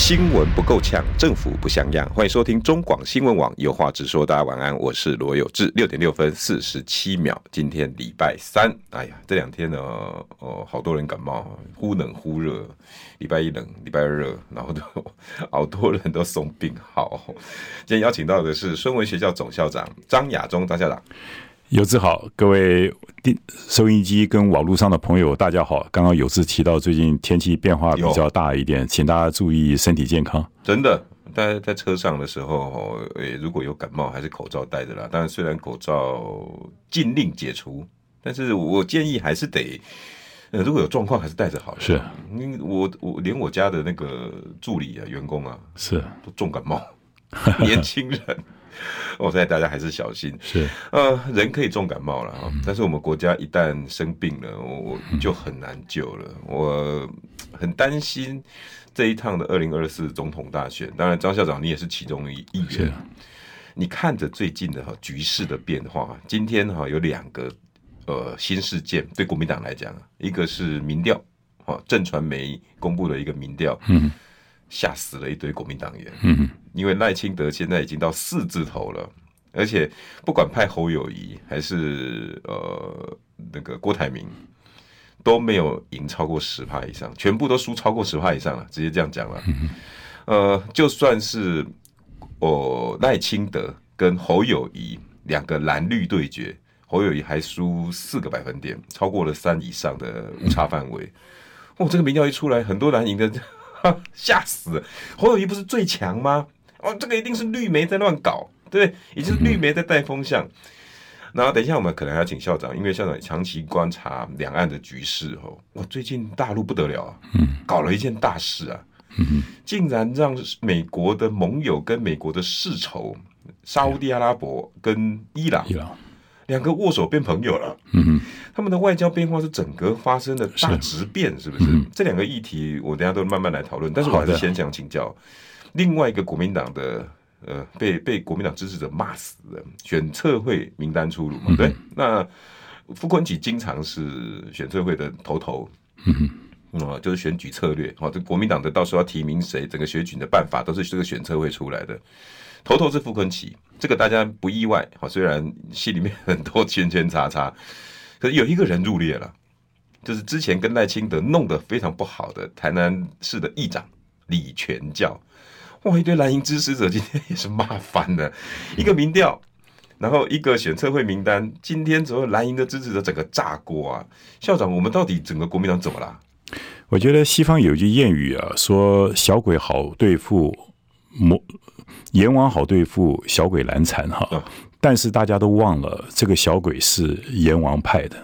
新闻不够呛，政府不像样。欢迎收听中广新闻网，有话直说。大家晚安，我是罗有志。六点六分四十七秒，今天礼拜三。哎呀，这两天呢，哦，好多人感冒，忽冷忽热。礼拜一冷，礼拜二热，然后都 好多人都送病号。今天邀请到的是孙文学校总校长张亚中张校长。有志好，各位收音机跟网络上的朋友，大家好。刚刚有志提到最近天气变化比较大一点，请大家注意身体健康。真的，大家在车上的时候，诶，如果有感冒，还是口罩戴着啦。当然，虽然口罩禁令解除，但是我建议还是得，呃，如果有状况，还是戴着好。是，因为我我连我家的那个助理啊、员工啊，是都重感冒，年轻人。我 现在大家还是小心。是，呃，人可以重感冒了啊，但是我们国家一旦生病了，我就很难救了。我很担心这一趟的二零二四总统大选。当然，张校长你也是其中一一员。你看着最近的哈局势的变化，今天哈有两个呃新事件，对国民党来讲，一个是民调，哈正传媒公布了一个民调，嗯。吓死了一堆国民党员，嗯，因为赖清德现在已经到四字头了，而且不管派侯友谊还是呃那个郭台铭，都没有赢超过十趴以上，全部都输超过十趴以上了，直接这样讲了。呃，就算是哦赖清德跟侯友谊两个蓝绿对决，侯友谊还输四个百分点，超过了三以上的误差范围。哦，这个民调一出来，很多蓝营的。吓死了！侯友谊不是最强吗？哦，这个一定是绿媒在乱搞，对不对？也就是绿媒在带风向。然后等一下，我们可能还要请校长，因为校长长期观察两岸的局势哦。哇，最近大陆不得了啊，搞了一件大事啊，竟然让美国的盟友跟美国的世仇沙乌地阿拉伯跟伊朗。两个握手变朋友了，嗯哼，他们的外交变化是整个发生的大质变，是不是？嗯、这两个议题我等下都慢慢来讨论。但是我还是先想请教另外一个国民党的，呃，被被国民党支持者骂死的选测会名单出炉嘛？对，那傅昆萁经常是选测会的头头，嗯就是选举策略，好，这国民党的到时候要提名谁，整个选举的办法都是这个选策会出来的。头头是傅昆奇，这个大家不意外。好，虽然戏里面很多圈圈叉叉，可是有一个人入列了，就是之前跟赖清德弄得非常不好的台南市的议长李全教。哇，一堆蓝营支持者今天也是骂翻了。一个民调，然后一个选测会名单，今天所有蓝营的支持者整个炸锅啊！校长，我们到底整个国民党怎么了？我觉得西方有一句谚语啊，说小鬼好对付，魔。阎王好对付，小鬼难缠哈。但是大家都忘了，这个小鬼是阎王派的，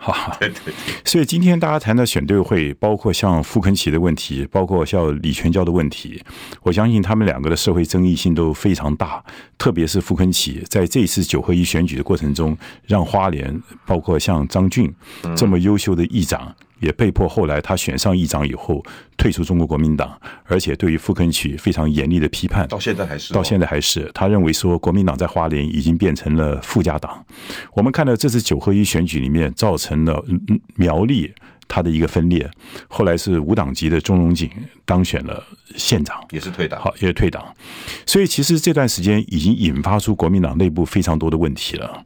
哈哈。所以今天大家谈的选对会，包括像傅肯奇的问题，包括像李全教的问题，我相信他们两个的社会争议性都非常大。特别是傅肯奇在这一次九合一选举的过程中，让花莲包括像张俊这么优秀的议长。也被迫后来他选上议长以后退出中国国民党，而且对于傅崐萁非常严厉的批判，到现在还是，到现在还是，他认为说国民党在花莲已经变成了附加党。我们看到这次九合一选举里面造成了苗栗他的一个分裂，后来是无党籍的钟荣景当选了县长，也是退党，好，也是退党。所以其实这段时间已经引发出国民党内部非常多的问题了。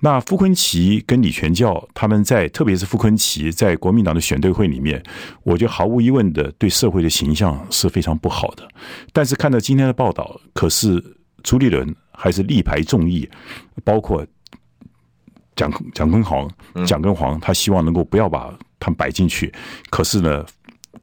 那傅昆萁跟李全教他们在，特别是傅昆萁在国民党的选对会里面，我觉得毫无疑问的对社会的形象是非常不好的。但是看到今天的报道，可是朱立伦还是力排众议，包括蒋蒋根豪、蒋根煌，他希望能够不要把他们摆进去。可是呢，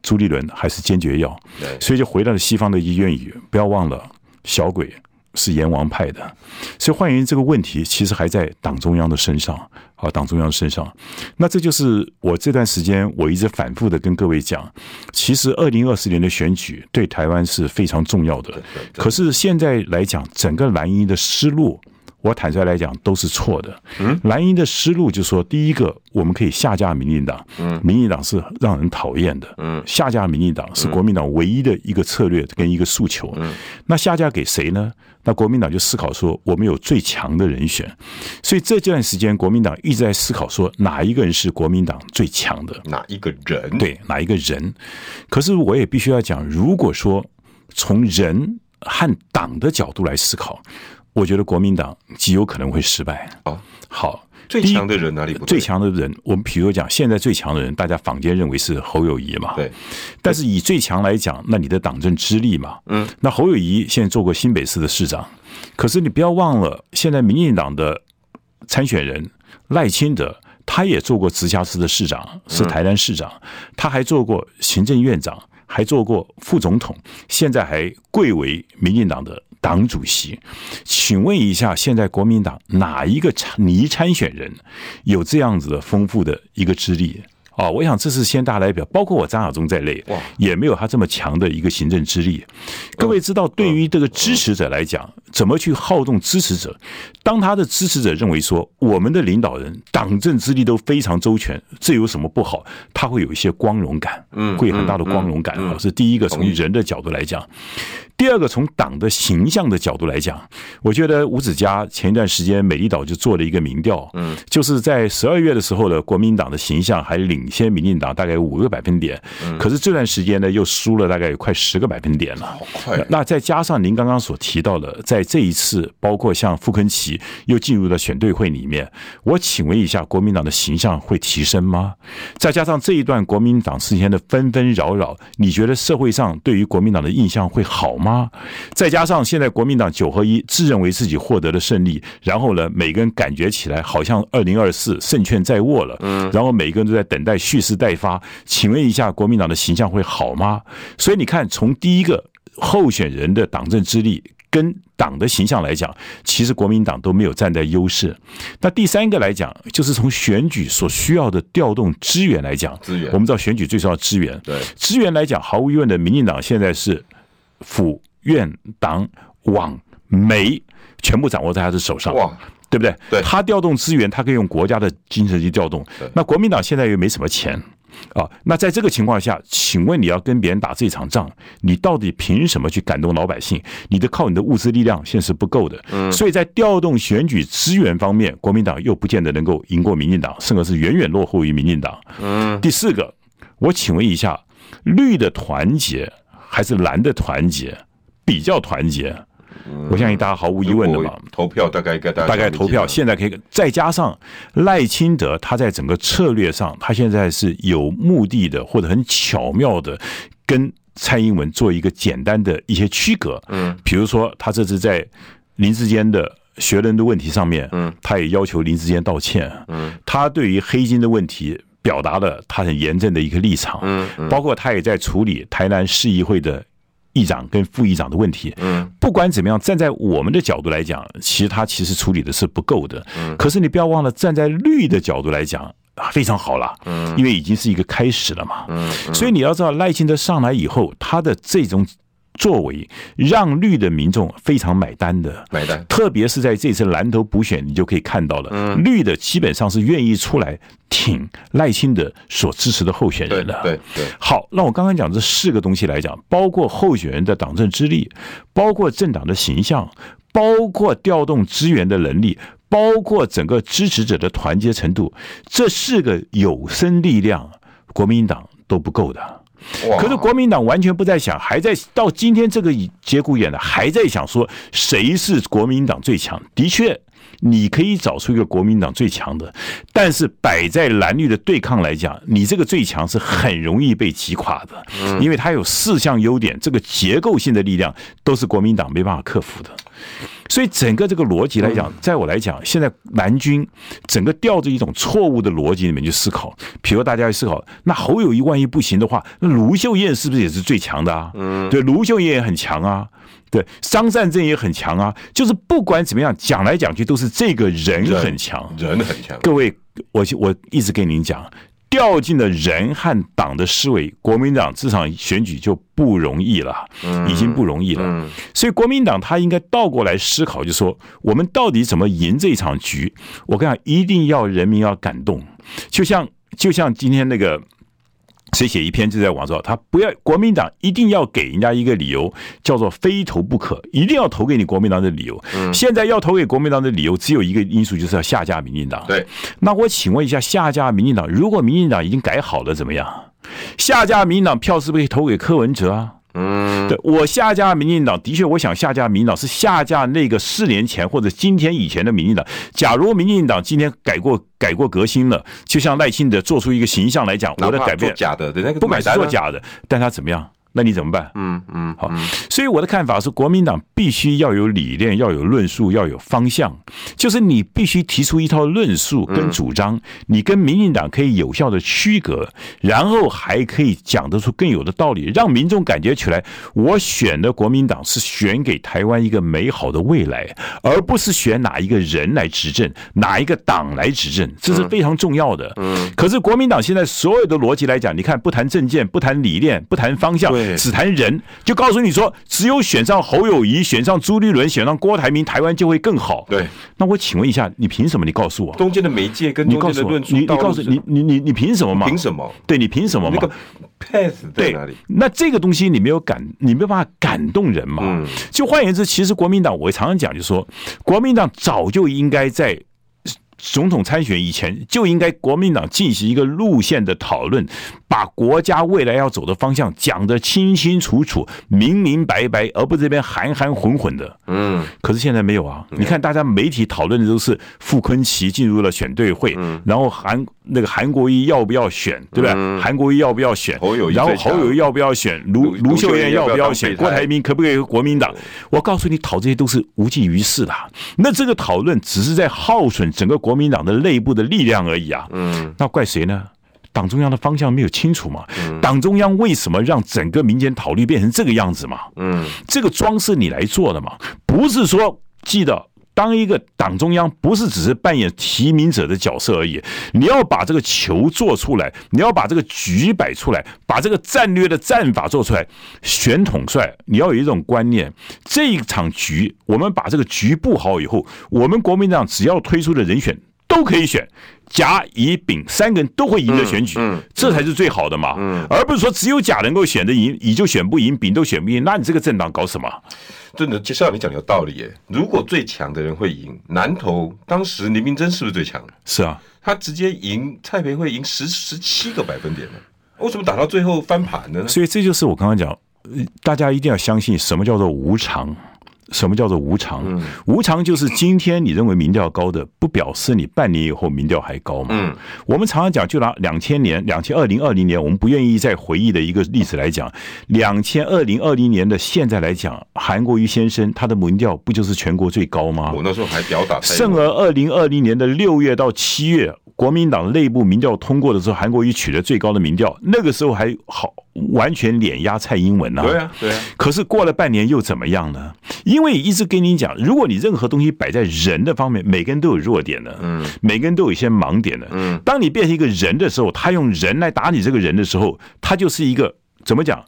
朱立伦还是坚决要，所以就回到了西方的一个谚语，不要忘了小鬼。是阎王派的，所以换言之，这个问题其实还在党中央的身上啊，党中央的身上。那这就是我这段时间我一直反复的跟各位讲，其实二零二四年的选举对台湾是非常重要的。可是现在来讲，整个蓝营的思路，我坦率来讲都是错的。嗯，蓝营的思路就是说，第一个，我们可以下架民进党。嗯，民进党是让人讨厌的。嗯，下架民进党是国民党唯一的一个策略跟一个诉求。嗯，那下架给谁呢？那国民党就思考说，我们有最强的人选。所以这段时间，国民党一直在思考说，哪一个人是国民党最强的？哪一个人？对，哪一个人？可是我也必须要讲，如果说从人和党的角度来思考。我觉得国民党极有可能会失败。哦，好，最强的人哪里不？最强的人，我们比如讲，现在最强的人，大家坊间认为是侯友谊嘛。对。但是以最强来讲，那你的党政之力嘛。嗯。那侯友谊现在做过新北市的市长，可是你不要忘了，现在民进党的参选人赖清德，他也做过直辖市的市长，是台南市长，他还做过行政院长，还做过副总统，现在还贵为民进党的。党主席，请问一下，现在国民党哪一个参拟参选人有这样子的丰富的一个资历？啊，我想这是先大代表，包括我张亚中在内，也没有他这么强的一个行政资历。各位知道，对于这个支持者来讲，怎么去好动支持者？当他的支持者认为说，我们的领导人党政之力都非常周全，这有什么不好？他会有一些光荣感，嗯，会有很大的光荣感啊。是第一个，从人的角度来讲。第二个，从党的形象的角度来讲，我觉得吴子嘉前一段时间美丽岛就做了一个民调，嗯，就是在十二月的时候呢，国民党的形象还领先民进党大概五个百分点，嗯，可是这段时间呢又输了大概有快十个百分点了，好快。那再加上您刚刚所提到的，在这一次包括像傅昆奇又进入了选对会里面，我请问一下，国民党的形象会提升吗？再加上这一段国民党之间的纷纷扰扰，你觉得社会上对于国民党的印象会好吗？吗？再加上现在国民党九合一自认为自己获得了胜利，然后呢，每个人感觉起来好像二零二四胜券在握了，嗯，然后每个人都在等待蓄势待发。请问一下，国民党的形象会好吗？所以你看，从第一个候选人的党政资历跟党的形象来讲，其实国民党都没有站在优势。那第三个来讲，就是从选举所需要的调动资源来讲，资源我们知道选举最重要资源，对资源来讲，毫无疑问的，民进党现在是。府院党网媒全部掌握在他的手上，哇，对不对？对，他调动资源，他可以用国家的精神去调动。那国民党现在又没什么钱啊，那在这个情况下，请问你要跟别人打这场仗，你到底凭什么去感动老百姓？你的靠你的物资力量现在是不够的。嗯，所以在调动选举资源方面，国民党又不见得能够赢过民进党，甚至是远远落后于民进党。嗯，第四个，我请问一下，绿的团结。还是蓝的团结比较团结，我相信大家毫无疑问的嘛。投票大概该大概投票，现在可以再加上赖清德，他在整个策略上，他现在是有目的的或者很巧妙的跟蔡英文做一个简单的一些区隔。嗯，比如说他这次在林志坚的学人的问题上面，嗯，他也要求林志坚道歉。嗯，他对于黑金的问题。表达了他很严正的一个立场，嗯，包括他也在处理台南市议会的议长跟副议长的问题，嗯，不管怎么样，站在我们的角度来讲，其实他其实处理的是不够的，嗯，可是你不要忘了，站在绿的角度来讲，非常好了，嗯，因为已经是一个开始了嘛，嗯，所以你要知道赖清德上来以后，他的这种。作为让绿的民众非常买单的，买单，特别是在这次蓝头补选，你就可以看到了，绿的基本上是愿意出来挺赖清德所支持的候选人的。对对。好，那我刚刚讲这四个东西来讲，包括候选人的党政资历，包括政党的形象，包括调动资源的能力，包括整个支持者的团结程度，这四个有生力量，国民党都不够的。可是国民党完全不在想，还在到今天这个节骨眼了，还在想说谁是国民党最强？的确，你可以找出一个国民党最强的，但是摆在蓝绿的对抗来讲，你这个最强是很容易被击垮的，因为它有四项优点，这个结构性的力量都是国民党没办法克服的。所以整个这个逻辑来讲，在我来讲，现在蓝军整个掉着一种错误的逻辑里面去思考。比如大家去思考，那侯友谊万一不行的话，那卢秀燕是不是也是最强的啊？嗯，对，卢秀燕也很强啊，对，商善政也很强啊。就是不管怎么样，讲来讲去都是这个人很强，人很强。各位，我我一直跟您讲。掉进了人和党的思维，国民党这场选举就不容易了，已经不容易了。所以国民党他应该倒过来思考，就说我们到底怎么赢这场局？我跟你讲，一定要人民要感动，就像就像今天那个。谁写一篇就在网上，他不要国民党一定要给人家一个理由，叫做非投不可，一定要投给你国民党的理由。嗯，现在要投给国民党的理由只有一个因素，就是要下架民进党。对，那我请问一下，下架民进党，如果民进党已经改好了怎么样？下架民进党票是不是可以投给柯文哲啊？嗯，对，我下架民进党，的确，我想下架民进党是下架那个四年前或者今天以前的民进党。假如民进党今天改过改过革新了，就像赖清德做出一个形象来讲，我的改变假的，不买是做假的，但他怎么样？那你怎么办？嗯嗯，好。所以我的看法是，国民党必须要有理念，要有论述，要有方向。就是你必须提出一套论述跟主张，你跟民进党可以有效的区隔，然后还可以讲得出更有的道理，让民众感觉起来，我选的国民党是选给台湾一个美好的未来，而不是选哪一个人来执政，哪一个党来执政，这是非常重要的。嗯。可是国民党现在所有的逻辑来讲，你看，不谈政见，不谈理念，不谈方向。只谈人，就告诉你说，只有选上侯友谊，选上朱立伦，选上郭台铭，台湾就会更好。对，那我请问一下，你凭什么？你告诉我，中间的媒介跟中间的论述，你告诉你，你你你凭什么嘛？凭什么？对，你凭什么嘛？那个 path 在哪里？那这个东西你没有感，你没有办法感动人嘛？嗯，就换言之，其实国民党我常常讲，就是说，国民党早就应该在。总统参选以前就应该国民党进行一个路线的讨论，把国家未来要走的方向讲得清清楚楚、明明白白，而不是这边含含混混的。嗯，可是现在没有啊！你看，大家媒体讨论的都是傅昆奇进入了选对会，然后韩那个韩国瑜要不要选，对不对？韩国瑜要不要选？然后侯友宜要不要选？卢卢秀燕要不要选？郭台铭可不可以国民党？我告诉你，讨这些都是无济于事的。那这个讨论只是在耗损整个。国民党的内部的力量而已啊，嗯，那怪谁呢？党中央的方向没有清楚嘛？嗯，党中央为什么让整个民间讨论变成这个样子嘛？嗯，这个庄是你来做的嘛？不是说记得当一个党中央不是只是扮演提名者的角色而已，你要把这个球做出来，你要把这个局摆出来，把这个战略的战法做出来。选统帅，你要有一种观念，这一场局我们把这个局布好以后，我们国民党只要推出的人选都可以选。甲、乙、丙三个人都会赢的选举，嗯嗯，这才是最好的嘛，嗯，而不是说只有甲能够选得赢，乙就选不赢，丙都选不赢，那你这个政党搞什么？真的，接下来你讲的有道理耶。如果最强的人会赢，南投当时林明珍是不是最强？是啊，他直接赢蔡培慧赢十十七个百分点呢，为什么打到最后翻盘呢？所以这就是我刚刚讲，大家一定要相信什么叫做无常。什么叫做无常？无常就是今天你认为民调高的，不表示你半年以后民调还高嘛。我们常常讲，就拿两千年、两千二零二零年，我们不愿意再回忆的一个例子来讲，两千二零二零年的现在来讲，韩国瑜先生他的民调不就是全国最高吗？我那时候还表达。甚而二零二零年的六月到七月，国民党内部民调通过的时候，韩国瑜取得最高的民调，那个时候还好，完全碾压蔡英文呢。对啊，对啊。可是过了半年又怎么样呢？因为一直跟你讲，如果你任何东西摆在人的方面，每个人都有弱点的，嗯，每个人都有一些盲点的，嗯。当你变成一个人的时候，他用人来打你这个人的时候，他就是一个怎么讲？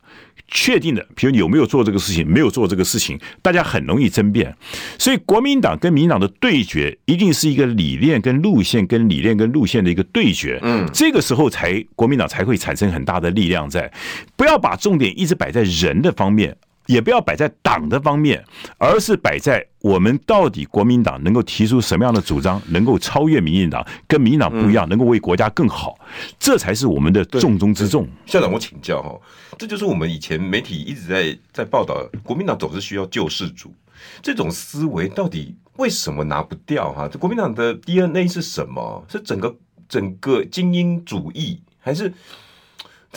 确定的，比如有没有做这个事情，没有做这个事情，大家很容易争辩。所以国民党跟民党的对决，一定是一个理念跟路线跟理念跟路线的一个对决。嗯，这个时候才国民党才会产生很大的力量在。不要把重点一直摆在人的方面。也不要摆在党的方面，而是摆在我们到底国民党能够提出什么样的主张，能够超越民进党，跟民进党不一样，能够为国家更好，这才是我们的重中之重。校长，我请教哈，这就是我们以前媒体一直在在报道，国民党总是需要救世主，这种思维到底为什么拿不掉哈？这国民党的 DNA 是什么？是整个整个精英主义，还是？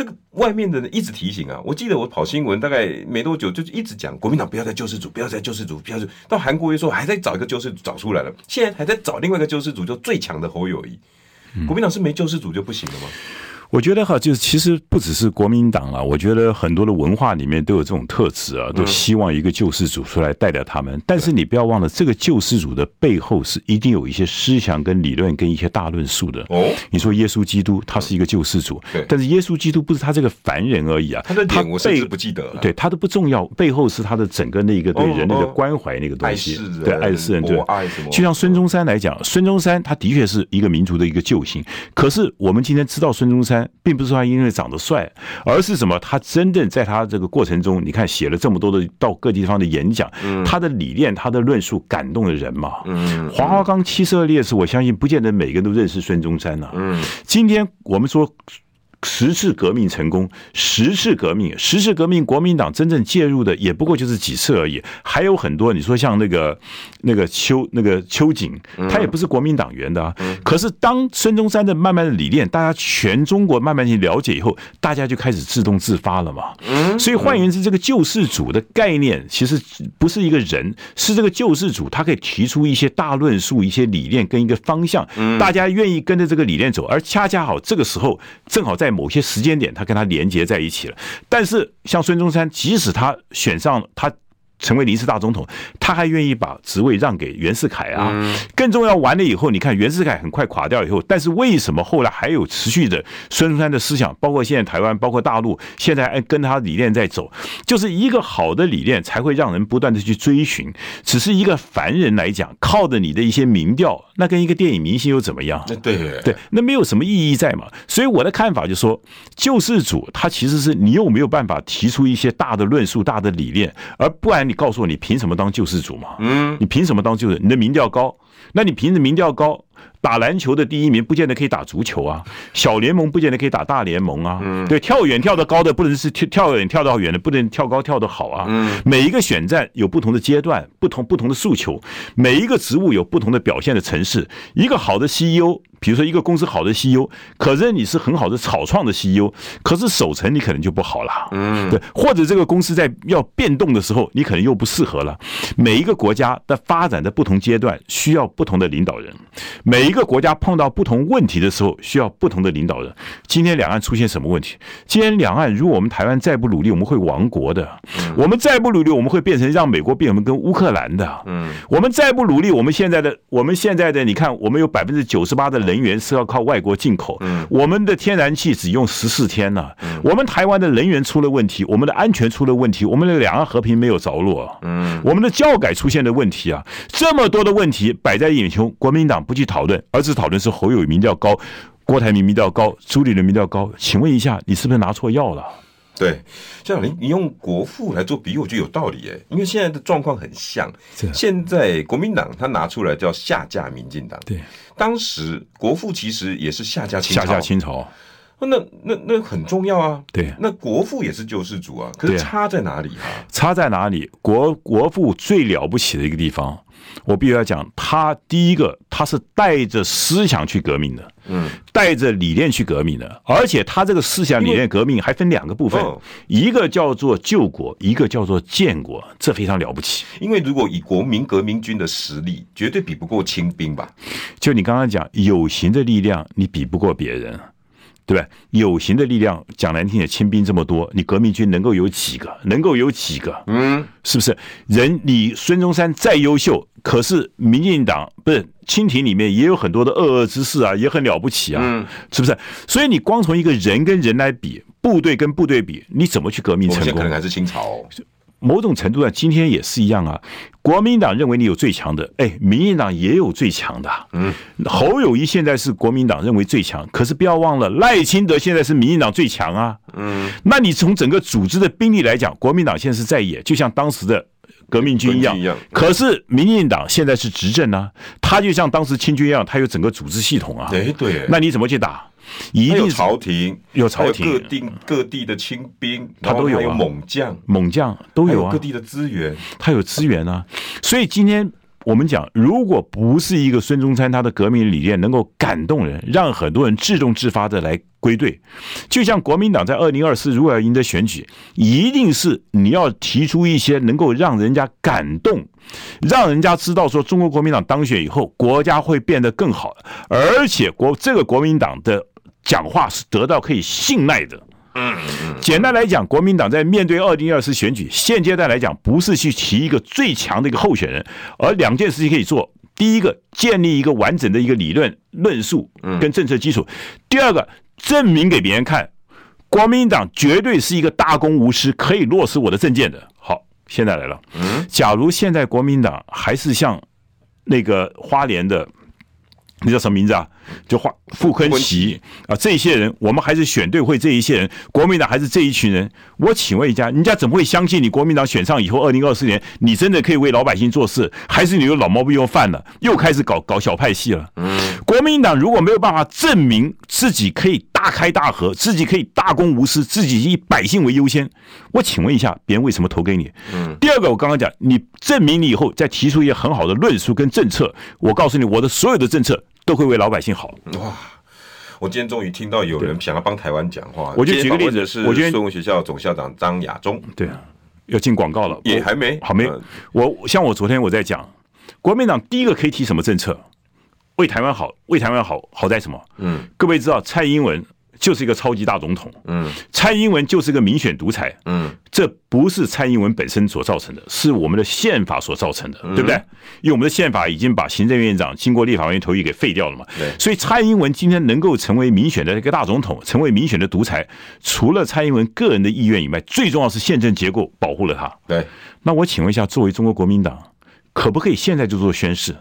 这个外面的人一直提醒啊，我记得我跑新闻大概没多久，就一直讲国民党不要再救世主，不要再救世主，不要再到韩国瑜说还在找一个救世主找出来了，现在还在找另外一个救世主，就最强的侯友谊。国民党是没救世主就不行了吗？我觉得哈，就是其实不只是国民党啊，我觉得很多的文化里面都有这种特质啊，都希望一个救世主出来带领他们。但是你不要忘了，这个救世主的背后是一定有一些思想跟理论跟一些大论述的。哦，你说耶稣基督他是一个救世主，但是耶稣基督不是他这个凡人而已啊，他的脸我甚至不记得，对他都不重要，背后是他的整个那个对人类的关怀那个东西，对爱世人，对。爱什么？就像孙中山来讲，孙中山他的确是一个民族的一个救星，可是我们今天知道孙中山，并不是他因因为长得帅，而是什么？他真正在他这个过程中，你看写了这么多的到各地方的演讲，他的理念、他的论述感动了人嘛。黄花岗七十二烈士，我相信不见得每个人都认识孙中山呐。今天我们说。十次革命成功，十次革命，十次革命，国民党真正介入的也不过就是几次而已，还有很多。你说像那个那个邱那个秋瑾，他也不是国民党员的啊。可是当孙中山的慢慢的理念，大家全中国慢慢去了解以后，大家就开始自动自发了嘛。所以换言之，这个救世主的概念其实不是一个人，是这个救世主，他可以提出一些大论述、一些理念跟一个方向，大家愿意跟着这个理念走，而恰恰好这个时候正好在。某些时间点，他跟他连接在一起了。但是，像孙中山，即使他选上他。成为临时大总统，他还愿意把职位让给袁世凯啊。更重要，完了以后，你看袁世凯很快垮掉以后，但是为什么后来还有持续的孙中山的思想，包括现在台湾，包括大陆，现在还跟他理念在走，就是一个好的理念才会让人不断的去追寻。只是一个凡人来讲，靠着你的一些民调，那跟一个电影明星又怎么样？对对，那没有什么意义在嘛。所以我的看法就是说，救世主他其实是你又没有办法提出一些大的论述、大的理念，而不然。你告诉我，你凭什么当救世主嘛？嗯，你凭什么当救世？你的民调高，那你凭着民调高，打篮球的第一名不见得可以打足球啊，小联盟不见得可以打大联盟啊。嗯，对，跳远跳得高的不能是跳跳远跳得远的不能跳高跳得好啊。嗯，每一个选战有不同的阶段，不同不同的诉求，每一个职务有不同的表现的城市。一个好的 CEO。比如说，一个公司好的 CEO，可是你是很好的草创的 CEO，可是守成你可能就不好了，嗯，对，或者这个公司在要变动的时候，你可能又不适合了。每一个国家的发展的不同阶段需要不同的领导人，每一个国家碰到不同问题的时候需要不同的领导人。今天两岸出现什么问题？今天两岸如果我们台湾再不努力，我们会亡国的。我们再不努力，我们会变成让美国变成跟乌克兰的。嗯，我们再不努力，我们现在的我们现在的你看，我们有百分之九十八的人。能源是要靠外国进口，我们的天然气只用十四天呢。我们台湾的能源出了问题，我们的安全出了问题，我们的两岸和平没有着落。嗯，我们的教改出现的问题啊，这么多的问题摆在眼前，国民党不去讨论，而是讨论是侯友宜民调高，郭台铭民调高，朱立伦民调高。请问一下，你是不是拿错药了？对，像你你用国父来做比喻，我觉得有道理诶，因为现在的状况很像。现在国民党他拿出来叫下架民进党，对，当时国父其实也是下架清朝，下架清朝，那那那很重要啊。对，那国父也是救世主啊，可是差在哪里啊？差在哪里？国国父最了不起的一个地方。我必须要讲，他第一个，他是带着思想去革命的，嗯，带着理念去革命的，而且他这个思想理念革命还分两个部分，一个叫做救国，一个叫做建国，这非常了不起。因为如果以国民革命军的实力，绝对比不过清兵吧？就你刚刚讲有形的力量，你比不过别人。对吧？有形的力量，讲难听点，清兵这么多，你革命军能够有几个？能够有几个？嗯，是不是？人，你孙中山再优秀，可是民进党不是清廷里面也有很多的恶恶之事啊，也很了不起啊，嗯，是不是？所以你光从一个人跟人来比，部队跟部队比，你怎么去革命成功？可能还是清朝哦。某种程度上，今天也是一样啊。国民党认为你有最强的，哎，民进党也有最强的。嗯，侯友谊现在是国民党认为最强，可是不要忘了赖清德现在是民进党最强啊。嗯，那你从整个组织的兵力来讲，国民党现在是在野，就像当时的革命军一样。可是民进党现在是执政啊，他就像当时清军一样，他有整个组织系统啊。对对，那你怎么去打？一定有朝廷，有朝廷，各地各地的清兵，他都有猛将，猛将都有啊，各地的资源，他有资源啊。所以今天我们讲，如果不是一个孙中山他的革命理念能够感动人，让很多人自动自发的来归队，就像国民党在二零二四如果要赢得选举，一定是你要提出一些能够让人家感动，让人家知道说中国国民党当选以后，国家会变得更好，而且国这个国民党的。讲话是得到可以信赖的。嗯嗯。简单来讲，国民党在面对二零二四选举现阶段来讲，不是去提一个最强的一个候选人，而两件事情可以做。第一个，建立一个完整的一个理论论述跟政策基础；第二个，证明给别人看，国民党绝对是一个大公无私，可以落实我的政见的。好，现在来了，假如现在国民党还是像那个花莲的。你叫什么名字啊？就华傅坤奇啊，这些人，我们还是选对会这一些人，国民党还是这一群人。我请问一下，人家怎么会相信你？国民党选上以后，二零二四年你真的可以为老百姓做事，还是你有老毛病又犯了，又开始搞搞小派系了？嗯国民党如果没有办法证明自己可以大开大合，自己可以大公无私，自己以百姓为优先，我请问一下，别人为什么投给你？嗯第二个，我刚刚讲，你证明你以后再提出一些很好的论述跟政策，我告诉你，我的所有的政策。都会为老百姓好哇！我今天终于听到有人想要帮台湾讲话。我就举个例子，是我觉得孙文学校总校长张亚中。对啊，要进广告了，也还没好没。我像我昨天我在讲，国民党第一个可以提什么政策？为台湾好，为台湾好，好在什么？嗯，各位知道蔡英文。就是一个超级大总统，嗯，蔡英文就是一个民选独裁，嗯，这不是蔡英文本身所造成的，是我们的宪法所造成的，对不对？因为我们的宪法已经把行政院长经过立法院同意给废掉了嘛，对，所以蔡英文今天能够成为民选的一个大总统，成为民选的独裁，除了蔡英文个人的意愿以外，最重要是宪政结构保护了他。对，那我请问一下，作为中国国民党，可不可以现在就做宣誓？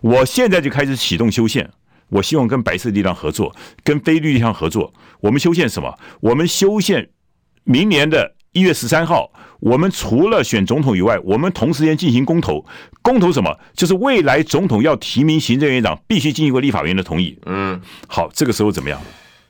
我现在就开始启动修宪。我希望跟白色力量合作，跟非绿力量合作。我们修宪什么？我们修宪明年的一月十三号，我们除了选总统以外，我们同时间进行公投。公投什么？就是未来总统要提名行政院长，必须经过立法院的同意。嗯，好，这个时候怎么样？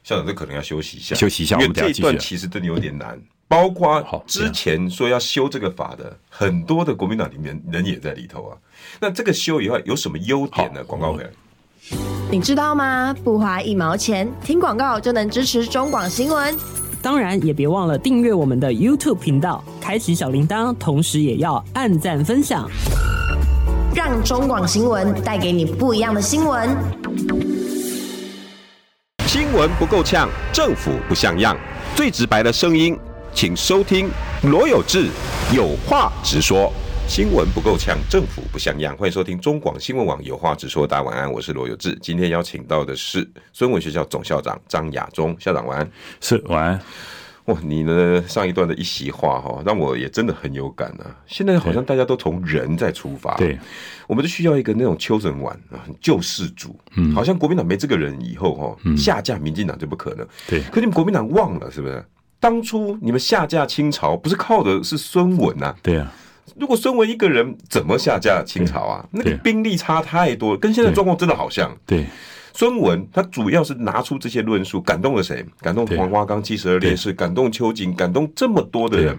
校长，这可能要休息一下，休息一下。因为这一段其实真的有点难，包括之前说要修这个法的很多的国民党里面人也在里头啊。那这个修以后有什么优点呢？广告回来。你知道吗？不花一毛钱，听广告就能支持中广新闻。当然，也别忘了订阅我们的 YouTube 频道，开启小铃铛，同时也要按赞分享，让中广新闻带给你不一样的新闻。新闻不够呛，政府不像样，最直白的声音，请收听罗有志有话直说。新闻不够呛，政府不像样。欢迎收听中广新闻网，有话直说。大家晚安，我是罗有志。今天邀请到的是孙文学校总校长张亚中校长，晚安。是晚安。哇，你呢？上一段的一席话哈，让我也真的很有感啊。现在好像大家都从人在出发，对，我们就需要一个那种丘神丸啊，救世主。嗯，好像国民党没这个人以后哈，下架民进党就不可能。对，可你们国民党忘了是不是？当初你们下架清朝，不是靠的是孙文呐？对啊。如果孙文一个人怎么下架清朝啊？那个兵力差太多，跟现在状况真的好像。对，孙文他主要是拿出这些论述，感动了谁？感动黄花岗七十二烈士，感动秋瑾，感动这么多的人。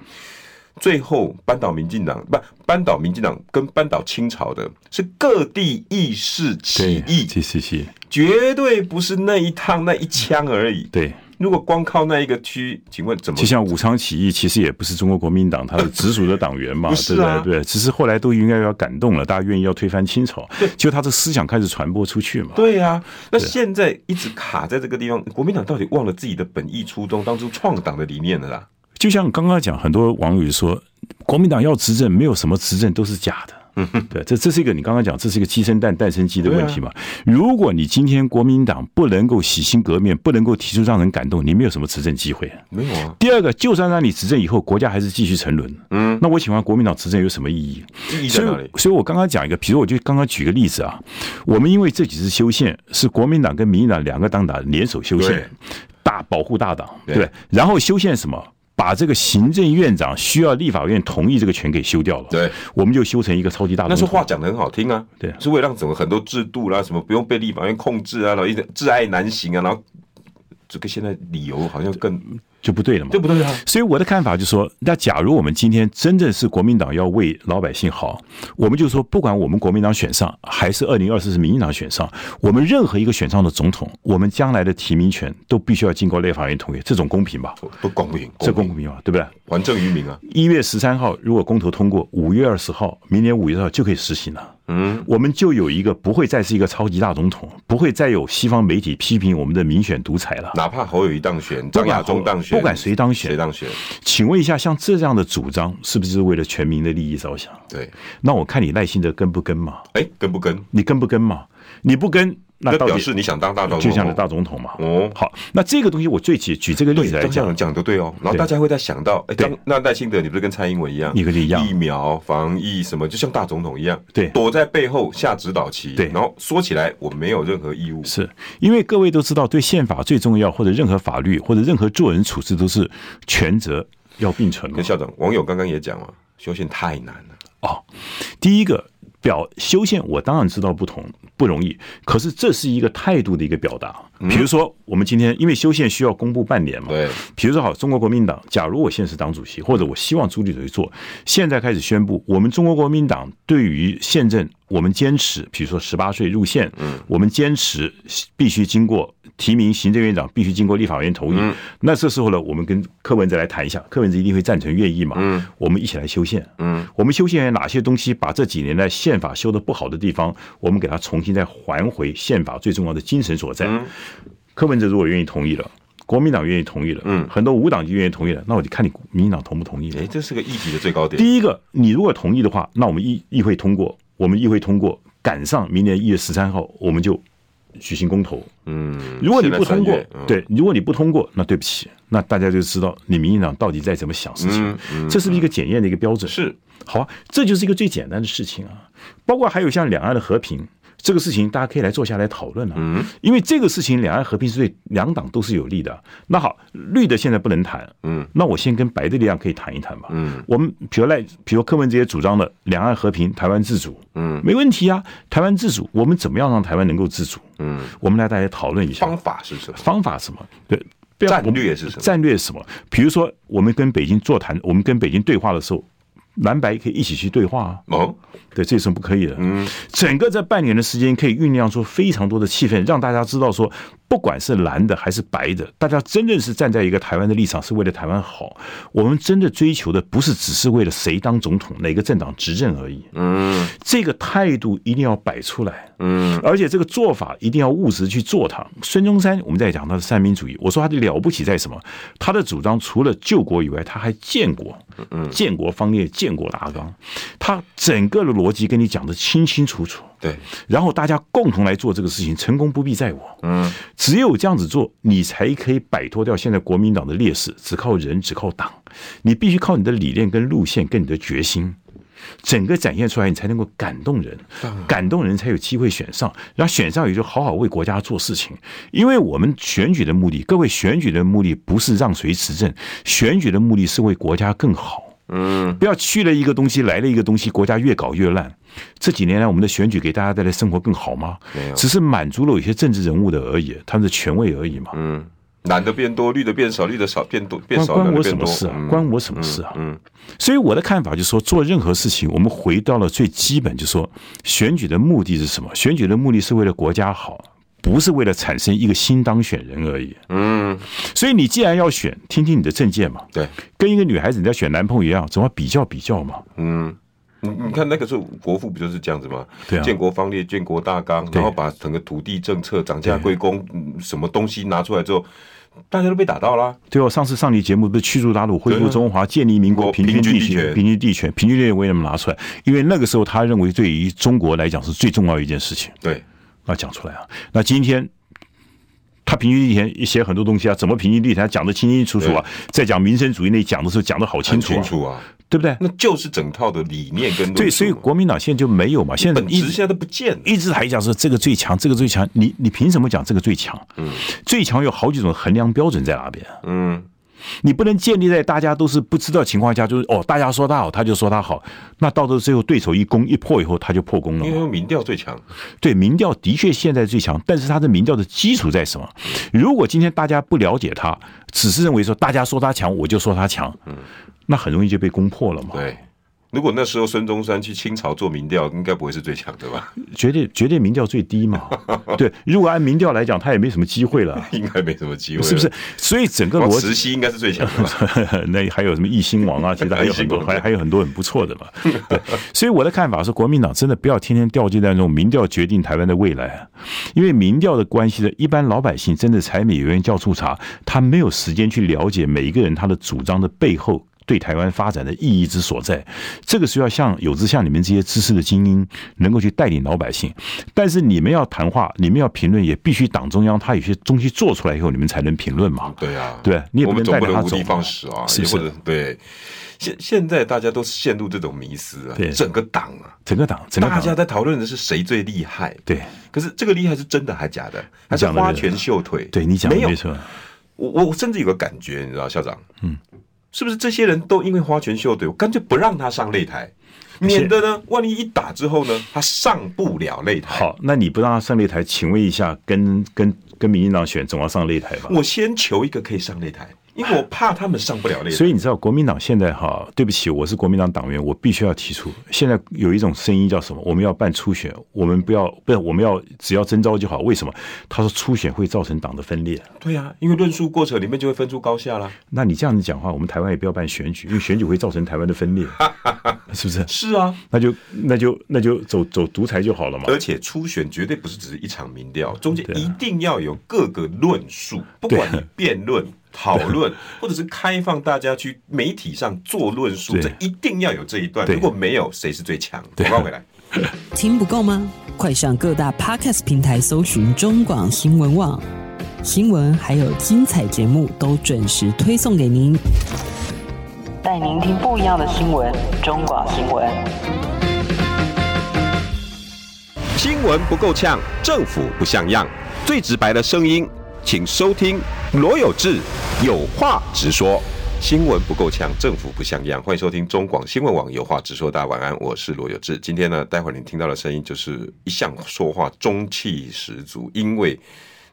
最后扳倒民进党，不扳倒民进党跟扳倒清朝的是各地义士起义，是是是，绝对不是那一趟那一枪而已。对。如果光靠那一个区，请问怎么？就像武昌起义，其实也不是中国国民党他的直属的党员嘛，对不对？对，只是后来都应该要感动了，大家愿意要推翻清朝，就他的思想开始传播出去嘛。对呀、啊，那现在一直卡在这个地方，国民党到底忘了自己的本意初衷，当初创党的理念了啦？就像刚刚讲，很多网友说，国民党要执政，没有什么执政都是假的。嗯哼，对，这这是一个你刚刚讲，这是一个鸡生蛋，蛋生鸡的问题嘛？如果你今天国民党不能够洗心革面，不能够提出让人感动，你没有什么执政机会。没有啊。第二个，就算让你执政以后，国家还是继续沉沦。嗯，那我请问国民党执政有什么意义？意义在哪里？所以，所以我刚刚讲一个，比如我就刚刚举个例子啊，我们因为这几次修宪是国民党跟民进党两个党党联手修宪，大保护大党，对，然后修宪什么？把这个行政院长需要立法院同意这个权给修掉了，对，我们就修成一个超级大。那是话讲的很好听啊，对，是为了让整个很多制度啦，什么不用被立法院控制啊，然后一直挚爱难行啊，然后这个现在理由好像更。就不对了嘛，对不对啊？所以我的看法就是说，那假如我们今天真正是国民党要为老百姓好，我们就说，不管我们国民党选上，还是二零二四是民进党选上，我们任何一个选上的总统，我们将来的提名权都必须要经过立法院同意，这种公平吧？不公平，这公平嘛，对不对？还政于民啊！一月十三号如果公投通过，五月二十号，明年五月二号就可以实行了。嗯，我们就有一个不会再是一个超级大总统，不会再有西方媒体批评我们的民选独裁了。哪怕侯友谊当选，张亚中当选，不管谁当选，谁当选，请问一下，像这样的主张是不是为了全民的利益着想？对，那我看你耐心的跟不跟嘛？哎，跟不跟？你跟不跟嘛？你不跟。那表示你想当大总统，就像是大总统嘛。哦，好，那这个东西我最举举这个例子来讲，讲的对哦。然后大家会在想到，哎，那赖清德你不是跟蔡英文一样，一个一样，疫苗防疫什么，就像大总统一样，对，躲在背后下指导棋。对，然后说起来我没有任何义务，是因为各位都知道，对宪法最重要，或者任何法律或者任何做人处事都是权责要并存。跟校长网友刚刚也讲了，修宪太难了。哦，第一个。表修宪，我当然知道不同不容易，可是这是一个态度的一个表达。比如说，我们今天因为修宪需要公布半年嘛，对。比如说，好，中国国民党，假如我现在是党主席，或者我希望朱立伦做，现在开始宣布，我们中国国民党对于宪政，我们坚持，比如说十八岁入宪，嗯，我们坚持必须经过提名行政院长，必须经过立法院同意。那这时候呢，我们跟柯文哲来谈一下，柯文哲一定会赞成愿意嘛，嗯，我们一起来修宪，嗯，我们修宪有哪些东西，把这几年的宪法修的不好的地方，我们给它重新再还回宪法最重要的精神所在。柯文哲如果愿意同意了，国民党愿意同意了，嗯，很多无党籍愿意同意了，那我就看你民进党同不同意了。哎，这是个议题的最高点。第一个，你如果同意的话，那我们议议会通过，我们议会通过，赶上明年一月十三号，我们就举行公投。嗯，如果你不通过，对，如果你不通过，那对不起，那大家就知道你民进党到底在怎么想事情。这是不是一个检验的一个标准？是，好啊，这就是一个最简单的事情啊。包括还有像两岸的和平。这个事情大家可以来坐下来讨论了，嗯，因为这个事情两岸和平是对两党都是有利的。那好，绿的现在不能谈，嗯，那我先跟白的力量可以谈一谈吧，嗯，我们比如来，比如柯文哲也主张的两岸和平、台湾自主，嗯，没问题啊，台湾自主，我们怎么样让台湾能够自主？嗯，我们来大家讨论一下方法是什么？方法什么？对，战略是什么？战略是什么？比如说我们跟北京座谈，我们跟北京对话的时候。蓝白可以一起去对话啊！哦，对，这是不可以的。嗯，整个这半年的时间可以酝酿出非常多的气氛，让大家知道说。不管是蓝的还是白的，大家真正是站在一个台湾的立场，是为了台湾好。我们真的追求的不是只是为了谁当总统、哪个政党执政而已。嗯，这个态度一定要摆出来。嗯，而且这个做法一定要务实去做它。孙中山，我们在讲他的三民主义，我说他的了不起在什么？他的主张除了救国以外，他还建国。嗯，建国方略、建国大纲，他整个的逻辑跟你讲的清清楚楚。对，然后大家共同来做这个事情，成功不必在我。嗯，只有这样子做，你才可以摆脱掉现在国民党的劣势，只靠人，只靠党。你必须靠你的理念跟路线，跟你的决心，整个展现出来，你才能够感动人，感动人才有机会选上。然后选上也就好好为国家做事情。因为我们选举的目的，各位选举的目的不是让谁执政，选举的目的是为国家更好。嗯，不要去了一个东西，来了一个东西，国家越搞越烂。这几年来，我们的选举给大家带来生活更好吗？没有，只是满足了有些政治人物的而已，他们的权位而已嘛。嗯，蓝的变多，绿的变少，绿的少变多，变少，关我什么事啊？关我什么事啊？嗯，所以我的看法就是说，做任何事情，我们回到了最基本，就是说，选举的目的是什么？选举的目的是为了国家好，不是为了产生一个新当选人而已。嗯，所以你既然要选，听听你的政见嘛。对，跟一个女孩子你在选男朋友一样，总要比较比较嘛。嗯。你你看那个时候国父不就是这样子吗？对啊，建国方略、建国大纲，然后把整个土地政策、涨价归公，什么东西拿出来之后，大家都被打到了。对哦，上次上你节目不是驱逐鞑虏、恢复中华、建立民国、平均地权、平均地权、平均地权为什么拿出来？因为那个时候他认为对于中国来讲是最重要的一件事情。对，那讲出来啊。那今天他平均地权写很多东西啊，怎么平均地权讲的清清楚楚啊？在讲民生主义那讲的时候讲的好清楚啊。对不对？那就是整套的理念跟对，所以国民党现在就没有嘛。现在一直现在都不见了，一直还讲说这个最强，这个最强。你你凭什么讲这个最强？嗯，最强有好几种衡量标准在哪边？嗯，你不能建立在大家都是不知道情况下，就是哦，大家说他好，他就说他好。那到时候最后对手一攻一破以后，他就破功了。因为民调最强，对，民调的确现在最强，但是他的民调的基础在什么？如果今天大家不了解他，只是认为说大家说他强，我就说他强。嗯。那很容易就被攻破了嘛。对，如果那时候孙中山去清朝做民调，应该不会是最强的吧？绝对绝对民调最低嘛。对，如果按民调来讲，他也没什么机会了，应该没什么机会，是不是？所以整个逻辑，慈禧应该是最强的吧。那还有什么奕兴王啊？其实还有很多，还还有很多很不错的嘛。对，所以我的看法是，国民党真的不要天天掉进在那种民调决定台湾的未来，因为民调的关系的，一般老百姓真的柴米油盐酱醋茶，他没有时间去了解每一个人他的主张的背后。对台湾发展的意义之所在，这个需要像有志像你们这些知识的精英，能够去带领老百姓。但是你们要谈话，你们要评论，也必须党中央他有些东西做出来以后，你们才能评论嘛。对啊，对，你也不能带着他走，无的放矢啊，是不是？对，现现在大家都陷入这种迷思啊，整个党啊，整个党，整个党，大家在讨论的是谁最厉害。对，可是这个厉害是真的还假的？还是花拳绣腿？对你讲的没错。我我甚至有个感觉，你知道，校长，嗯。是不是这些人都因为花拳绣腿，我干脆不让他上擂台，免得呢，万一一打之后呢，他上不了擂台。好，那你不让他上擂台，请问一下，跟跟跟民进党选总要上擂台吧？我先求一个可以上擂台。因为我怕他们上不了那，所以你知道国民党现在哈，对不起，我是国民党党员，我必须要提出，现在有一种声音叫什么？我们要办初选，我们不要，不是我们要只要征召就好。为什么？他说初选会造成党的分裂。对呀、啊，因为论述过程里面就会分出高下啦。那你这样子讲话，我们台湾也不要办选举，因为选举会造成台湾的分裂，是不是？是啊，那就那就那就走走独裁就好了嘛。而且初选绝对不是只是一场民调，中间一定要有各个论述，不管你辩论。讨论，或者是开放大家去媒体上做论述，这一定要有这一段。如果没有，谁是最强？广告回来，听不够吗？快上各大 Podcast 平台搜寻中广新闻网，新闻还有精彩节目都准时推送给您，带您听不一样的新闻。中广新闻，新闻不够呛，政府不像样，最直白的声音。请收听罗有志有话直说，新闻不够呛，政府不像样。欢迎收听中广新闻网有话直说，大家晚安，我是罗有志。今天呢，待会儿你听到的声音就是一向说话中气十足，因为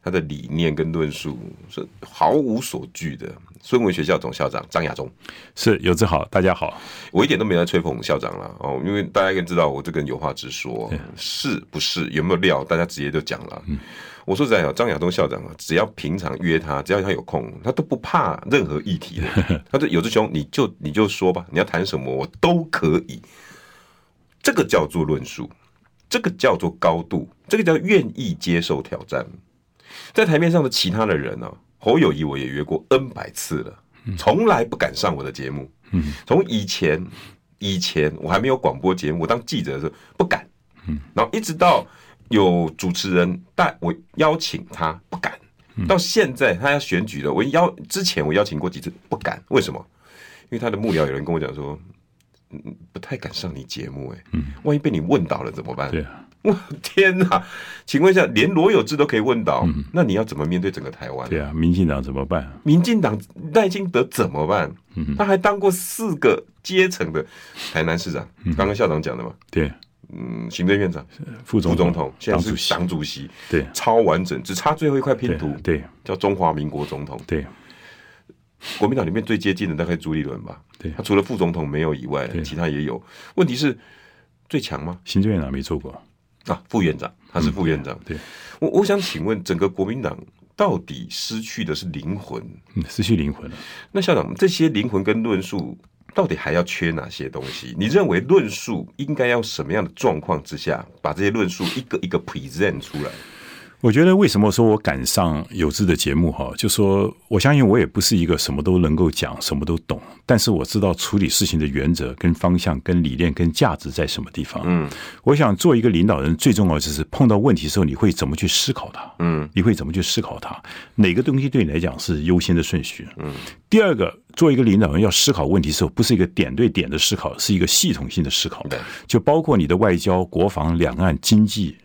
他的理念跟论述是毫无所惧的。孙文学校总校长张亚中，是有志好，大家好。我一点都没在吹捧校长了哦，因为大家应该知道我这个人有话直说，是不是有没有料，大家直接就讲了。嗯我说实在，张亚东校长啊，只要平常约他，只要他有空，他都不怕任何议题的。他说：“有志兄，你就你就说吧，你要谈什么，我都可以。”这个叫做论述，这个叫做高度，这个叫愿意接受挑战。在台面上的其他的人呢、啊，侯友谊我也约过 N 百次了，从来不敢上我的节目。从以前以前我还没有广播节目，我当记者的时候不敢。然后一直到。有主持人但我邀请他不敢，到现在他要选举了，我邀之前我邀请过几次不敢，为什么？因为他的幕僚有人跟我讲说，嗯，不太敢上你节目，哎，嗯，万一被你问倒了怎么办？对啊，我天哪！请问一下，连罗有志都可以问倒，那你要怎么面对整个台湾？对啊，民进党怎么办？民进党赖清德怎么办？他还当过四个阶层的台南市长，刚刚校长讲的嘛？对。嗯，行政院长、副总统，现在是党主席，对，超完整，只差最后一块拼图，对，对叫中华民国总统，对。国民党里面最接近的大概朱立伦吧，对，他除了副总统没有以外，其他也有。问题是最强吗？行政院长没做过啊，副院长，他是副院长。嗯、对，我我想请问，整个国民党到底失去的是灵魂？嗯，失去灵魂了。那校长，这些灵魂跟论述。到底还要缺哪些东西？你认为论述应该要什么样的状况之下，把这些论述一个一个 present 出来？我觉得为什么说我赶上有志的节目哈，就说我相信我也不是一个什么都能够讲、什么都懂，但是我知道处理事情的原则、跟方向、跟理念、跟价值在什么地方。嗯，我想做一个领导人，最重要就是碰到问题的时候，你会怎么去思考它？嗯，你会怎么去思考它？哪个东西对你来讲是优先的顺序？嗯，第二个，做一个领导人要思考问题的时候，不是一个点对点的思考，是一个系统性的思考。对，就包括你的外交、国防、两岸、经济。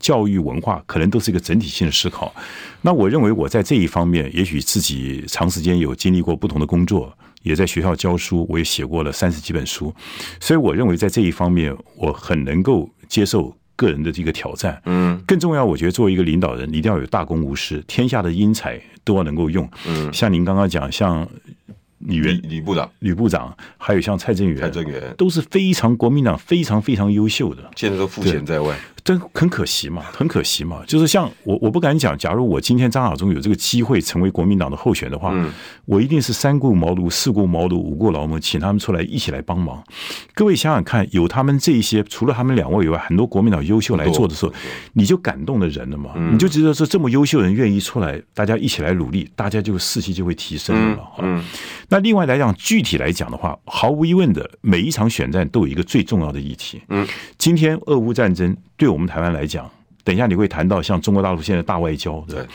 教育文化可能都是一个整体性的思考。那我认为我在这一方面，也许自己长时间有经历过不同的工作，也在学校教书，我也写过了三十几本书，所以我认为在这一方面，我很能够接受个人的这个挑战。嗯，更重要，我觉得作为一个领导人，一定要有大公无私，天下的英才都要能够用。嗯，像您刚刚讲，像。李元李部长、吕部长，还有像蔡正元，蔡正元。都是非常国民党非常非常优秀的，现在都赋闲在外。真很可惜嘛，很可惜嘛。就是像我，我不敢讲。假如我今天张亚中有这个机会成为国民党的候选的话，嗯、我一定是三顾茅庐、四顾茅庐、五顾劳模，请他们出来一起来帮忙。各位想想看，有他们这一些，除了他们两位以外，很多国民党优秀来做的时候，你就感动的人了嘛。嗯、你就觉得说，这么优秀的人愿意出来，大家一起来努力，大家就士气就会提升了嘛。嗯。嗯，那另外来讲，具体来讲的话，毫无疑问的，每一场选战都有一个最重要的议题。嗯。今天俄乌战争。对我们台湾来讲，等一下你会谈到像中国大陆现在大外交，对，对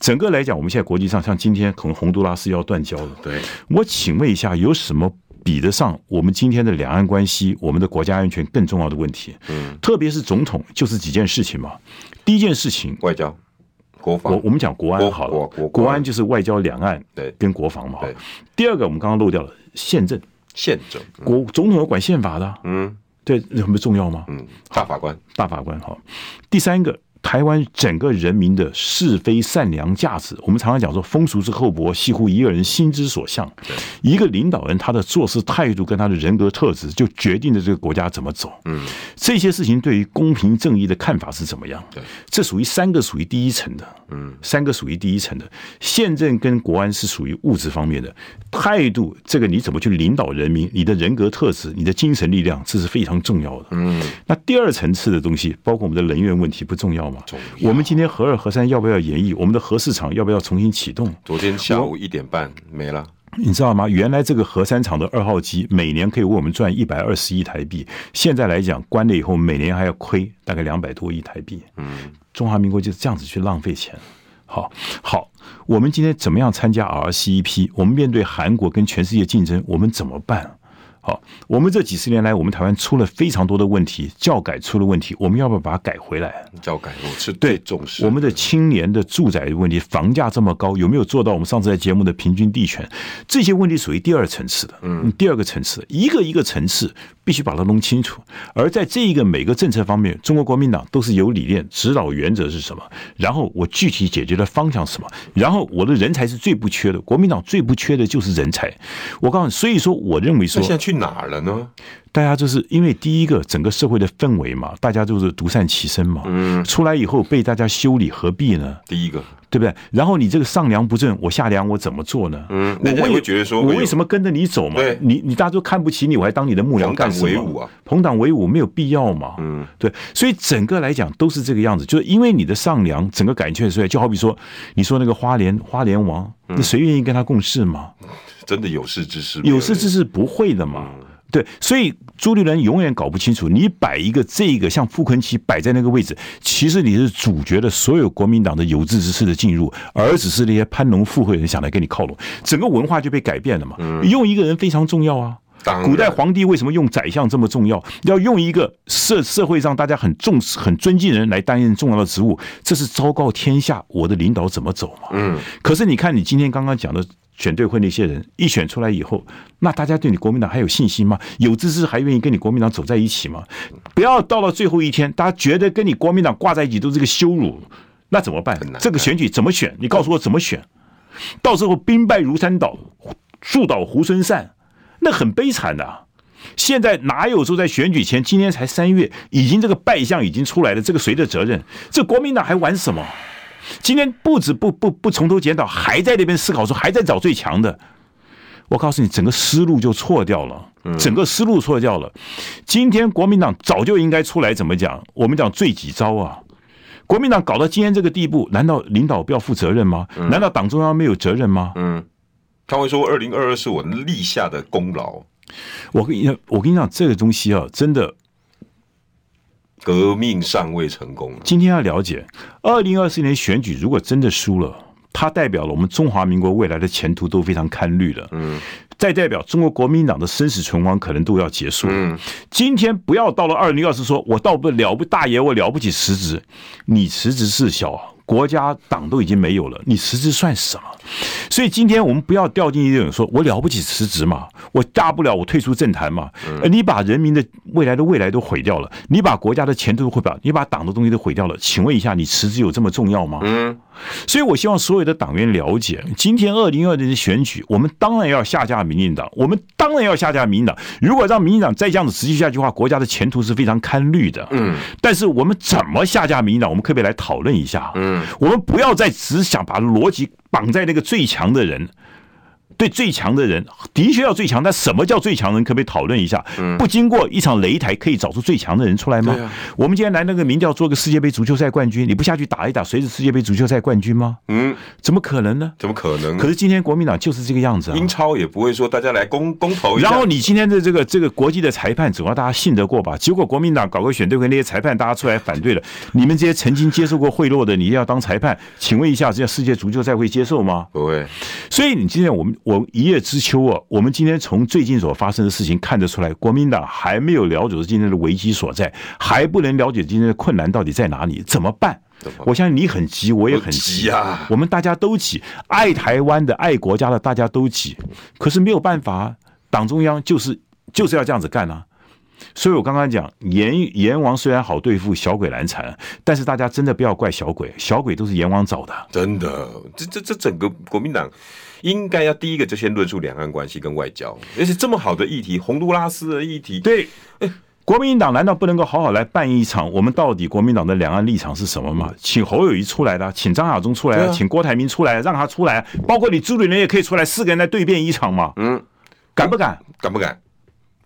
整个来讲，我们现在国际上像今天可能洪都拉斯要断交了，对。我请问一下，有什么比得上我们今天的两岸关系、我们的国家安全更重要的问题？嗯，特别是总统就是几件事情嘛。第一件事情，外交、国防。我我们讲国安好了，国安就是外交、两岸对跟国防嘛。对。第二个我们刚刚漏掉了宪政，宪政，国总统有管宪法的，嗯。对，很不重要吗？嗯，大法官，大法官好。第三个。台湾整个人民的是非善良价值，我们常常讲说风俗之厚薄，系乎一个人心之所向。一个领导人他的做事态度跟他的人格特质，就决定了这个国家怎么走。嗯，这些事情对于公平正义的看法是怎么样？对，这属于三个属于第一层的。嗯，三个属于第一层的。宪政跟国安是属于物质方面的态度，这个你怎么去领导人民？你的人格特质，你的精神力量，这是非常重要的。嗯，那第二层次的东西，包括我们的人员问题，不重要吗？我们今天核二核三要不要演绎？我们的核市场要不要重新启动？昨天下午一点半没了，你知道吗？原来这个核三厂的二号机每年可以为我们赚一百二十亿台币，现在来讲关了以后，每年还要亏大概两百多亿台币。嗯，中华民国就是这样子去浪费钱。好，好，我们今天怎么样参加 RCEP？我们面对韩国跟全世界竞争，我们怎么办？好，我们这几十年来，我们台湾出了非常多的问题，教改出了问题，我们要不要把它改回来？教改我是对重视。我们的青年的住宅的问题，房价这么高，有没有做到我们上次在节目的平均地权？这些问题属于第二层次的，嗯，第二个层次，一个一个层次必须把它弄清楚。而在这一个每个政策方面，中国国民党都是有理念，指导原则是什么？然后我具体解决的方向是什么？然后我的人才是最不缺的，国民党最不缺的就是人才。我告诉你，所以说我认为说现在去。哪儿了呢？大家就是因为第一个整个社会的氛围嘛，大家就是独善其身嘛。嗯，出来以后被大家修理，何必呢？第一个，对不对？然后你这个上梁不正，我下梁我怎么做呢？嗯，我也会觉得说，我为什么跟着你走嘛？对，你你大家都看不起你，我还当你的幕僚干什么？为伍啊，朋党为伍没有必要嘛。嗯，对，所以整个来讲都是这个样子，就是因为你的上梁整个感觉出来，就好比说你说那个花莲花莲王，那谁愿意跟他共事嘛？真的有识之士，有识之士不会的嘛。对，所以朱立伦永远搞不清楚，你摆一个这个像傅昆萁摆在那个位置，其实你是阻绝了所有国民党的有志之士的进入，而只是那些攀龙附会人想来跟你靠拢，整个文化就被改变了嘛。用一个人非常重要啊，古代皇帝为什么用宰相这么重要？要用一个社社会上大家很重视、很尊敬的人来担任重要的职务，这是昭告天下我的领导怎么走嘛。嗯，可是你看你今天刚刚讲的。选对会那些人一选出来以后，那大家对你国民党还有信心吗？有志之士还愿意跟你国民党走在一起吗？不要到了最后一天，大家觉得跟你国民党挂在一起都是个羞辱，那怎么办？这个选举怎么选？你告诉我怎么选？到时候兵败如山倒，树倒猢狲散，那很悲惨的啊。现在哪有说在选举前，今天才三月，已经这个败相已经出来了，这个谁的责任？这国民党还玩什么？今天不止不不不从头检讨，还在那边思考说还在找最强的。我告诉你，整个思路就错掉了，整个思路错掉了。今天国民党早就应该出来，怎么讲？我们讲最几招啊！国民党搞到今天这个地步，难道领导不要负责任吗？难道党中央没有责任吗？嗯，他会说二零二二是我立下的功劳。我跟你我跟你讲，这个东西啊，真的。革命尚未成功。今天要了解，二零二四年选举如果真的输了，它代表了我们中华民国未来的前途都非常堪虑了。嗯，再代表中国国民党的生死存亡可能都要结束了。嗯，今天不要到了二零二四，说我到不了不大爷，我了不起辞职，你辞职是小，国家党都已经没有了，你辞职算什么？所以今天我们不要掉进一种说，我了不起辞职嘛，我大不了我退出政坛嘛。呃，你把人民的未来的未来都毁掉了，你把国家的前途都毁掉，你把党的东西都毁掉了，请问一下，你辞职有这么重要吗？嗯。所以我希望所有的党员了解，今天二零二零的选举，我们当然要下架民进党，我们当然要下架民进党。如果让民进党再这样子持续下去的话，国家的前途是非常堪虑的。嗯。但是我们怎么下架民进党？我们可不可以来讨论一下？嗯。我们不要再只想把逻辑绑在那个最强的人。对最强的人的确要最强，但什么叫最强人？可不可以讨论一下？不经过一场擂台，可以找出最强的人出来吗？嗯、我们今天来那个民调做个世界杯足球赛冠军，你不下去打一打，谁是世界杯足球赛冠军吗？嗯，怎么可能呢？怎么可能？可是今天国民党就是这个样子啊！英超也不会说大家来公公投一下。然后你今天的这个这个国际的裁判，总要大家信得过吧？结果国民党搞个选对会，那些裁判大家出来反对了。你们这些曾经接受过贿赂的，你要当裁判？请问一下，这样世界足球赛会接受吗？不会。所以你今天我们我一叶知。秋啊，我们今天从最近所发生的事情看得出来，国民党还没有了解今天的危机所在，还不能了解今天的困难到底在哪里，怎么办？我相信你很急，我也很急啊，我们大家都急，爱台湾的、爱国家的，大家都急，可是没有办法，党中央就是就是要这样子干啊。所以我刚刚讲，阎阎王虽然好对付，小鬼难缠，但是大家真的不要怪小鬼，小鬼都是阎王找的，真的，这这这整个国民党。应该要第一个就先论述两岸关系跟外交，而且这么好的议题，洪都拉斯的议题，对，国民党难道不能够好好来办一场？我们到底国民党的两岸立场是什么吗？请侯友谊出来的，请张亚中出来的，请郭台铭出来，让他出来，包括你朱立伦也可以出来，四个人来对辩一场嘛？嗯，敢不敢？敢不敢？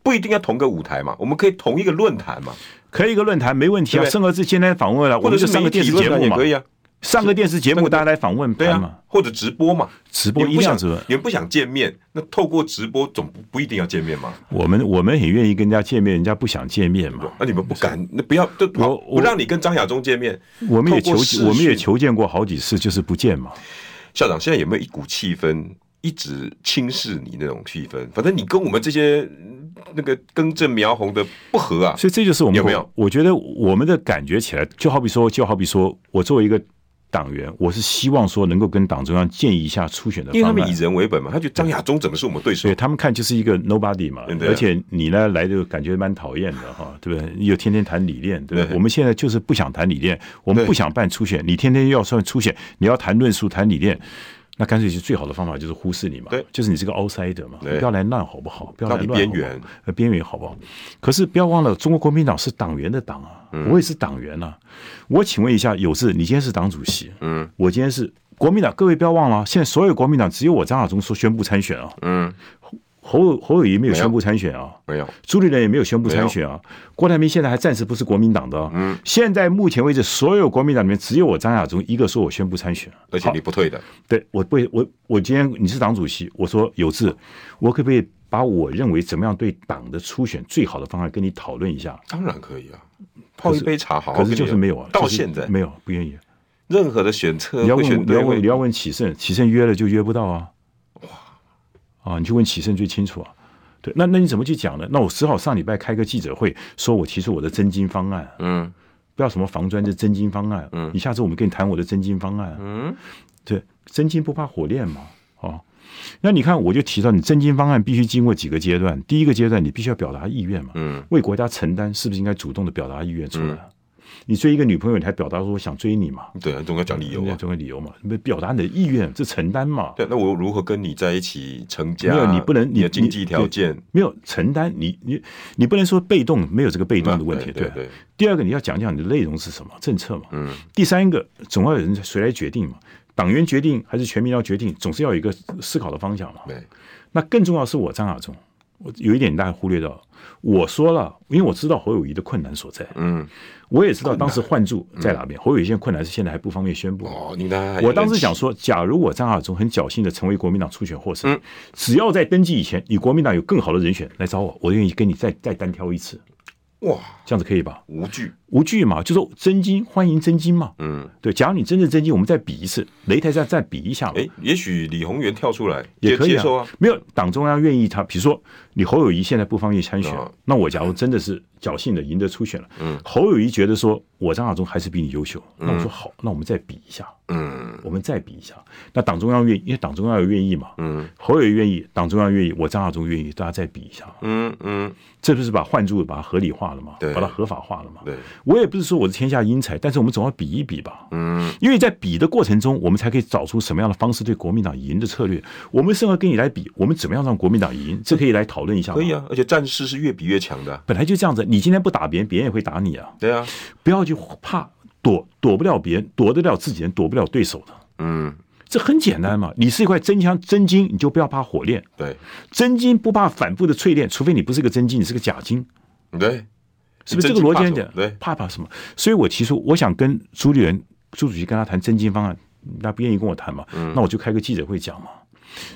不一定要同个舞台嘛，我们可以同一个论坛嘛，可以一个论坛没问题啊。盛和志今天访问了，我们就上个电视节目嘛，可以啊。上个电视节目，大家来访问，对啊，或者直播嘛，直播一样子。你们不想见面，那透过直播总不不一定要见面嘛。我们我们很愿意跟人家见面，人家不想见面嘛。那你们不敢，那不要，我不让你跟张亚中见面。我们也求，我们也求见过好几次，就是不见嘛。校长，现在有没有一股气氛一直轻视你那种气氛？反正你跟我们这些。那个根正苗红的不合啊，所以这就是我们有没有？我觉得我们的感觉起来，就好比说，就好比说我作为一个党员，我是希望说能够跟党中央建议一下初选的方案，因为他们以人为本嘛，他觉得张亚中怎么是我们对手？对他们看就是一个 nobody 嘛，而且你呢来的感觉蛮讨厌的哈，对不对？又天天谈理念，对不对？我们现在就是不想谈理念，我们不想办初选，你天天要算初选，你要谈论述谈理念。那干脆就最好的方法就是忽视你嘛，对，就是你是个 outsider 嘛，不要来乱好不好？不要来乱边缘，呃，边缘好不好？可是不要忘了，中国国民党是党员的党啊，我也是党员啊。我请问一下，有志，你今天是党主席，嗯，我今天是国民党，各位不要忘了，现在所有国民党只有我张亚中说宣布参选啊，嗯。侯侯友谊没有宣布参选啊，没有，朱立伦也没有宣布参选啊，郭台铭现在还暂时不是国民党的，嗯，现在目前为止，所有国民党里面只有我张亚中一个说我宣布参选，而且你不退的，对，我不，我我今天你是党主席，我说有志，我可不可以把我认为怎么样对党的初选最好的方案跟你讨论一下？当然可以啊，泡一杯茶好，可是就是没有啊，到现在。没有，不愿意，任何的选策，你要问你要问你要问启胜，启胜约了就约不到啊。啊，你去问启胜最清楚啊。对，那那你怎么去讲呢？那我只好上礼拜开个记者会，说我提出我的真金方案。嗯，不要什么防砖，这真金方案。嗯，你下次我们跟你谈我的真金方案。嗯，对，真金不怕火炼嘛。哦，那你看，我就提到你真金方案必须经过几个阶段。第一个阶段，你必须要表达意愿嘛。嗯，为国家承担，是不是应该主动的表达意愿出来？嗯你追一个女朋友，你还表达说我想追你嘛？对啊，总要讲理由啊，总要理由嘛，你表达你的意愿，这承担嘛。对，那我如何跟你在一起成家？没有，你不能，你的经济条件没有承担，你你你不能说被动，没有这个被动的问题。对对。第二个，你要讲讲你的内容是什么政策嘛？嗯。第三个，总要有人谁来决定嘛？党员决定还是全民要决定？总是要有一个思考的方向嘛。对。那更重要是我张亚中。我有一点大家忽略到，我说了，因为我知道侯友谊的困难所在，嗯，我也知道当时换注在哪边，侯友宜现在困难是现在还不方便宣布。哦，你我当时想说，假如我张亚中很侥幸的成为国民党初选获胜，只要在登记以前，你国民党有更好的人选来找我，我愿意跟你再再单挑一次。哇，这样子可以吧？无惧。无惧嘛，就说真金欢迎真金嘛。嗯，对，假如你真正真金，我们再比一次，擂台上再比一下。哎，也许李鸿源跳出来也可以啊。啊。没有党中央愿意他，比如说你侯友谊现在不方便参选，哦、那我假如真的是侥幸的赢得初选了，嗯，侯友谊觉得说我张亚中还是比你优秀，那我说好，那我们再比一下，嗯，我们再比一下。那党中央愿意，因为党中央有愿意嘛，嗯，侯友谊愿意，党中央愿意，我张亚中愿意，大家再比一下，嗯嗯，这不是把换柱把它合理化了嘛？对，把它合法化了嘛？对，我也不是说我是。天下英才，但是我们总要比一比吧。嗯，因为在比的过程中，我们才可以找出什么样的方式对国民党赢的策略。我们适合跟你来比，我们怎么样让国民党赢？这可以来讨论一下。可以啊，而且战事是越比越强的，本来就这样子。你今天不打别人，别人也会打你啊。对啊，不要去怕躲，躲不了别人，躲得了自己人，躲不了对手的。嗯，这很简单嘛。你是一块真枪真金，你就不要怕火炼。对，真金不怕反复的淬炼，除非你不是个真金，你是个假金。对。是不是这个逻辑很简单？对，怕怕什么？所以我提出，我想跟朱立伦、朱主席跟他谈真金方案，他不愿意跟我谈嘛，那我就开个记者会讲嘛。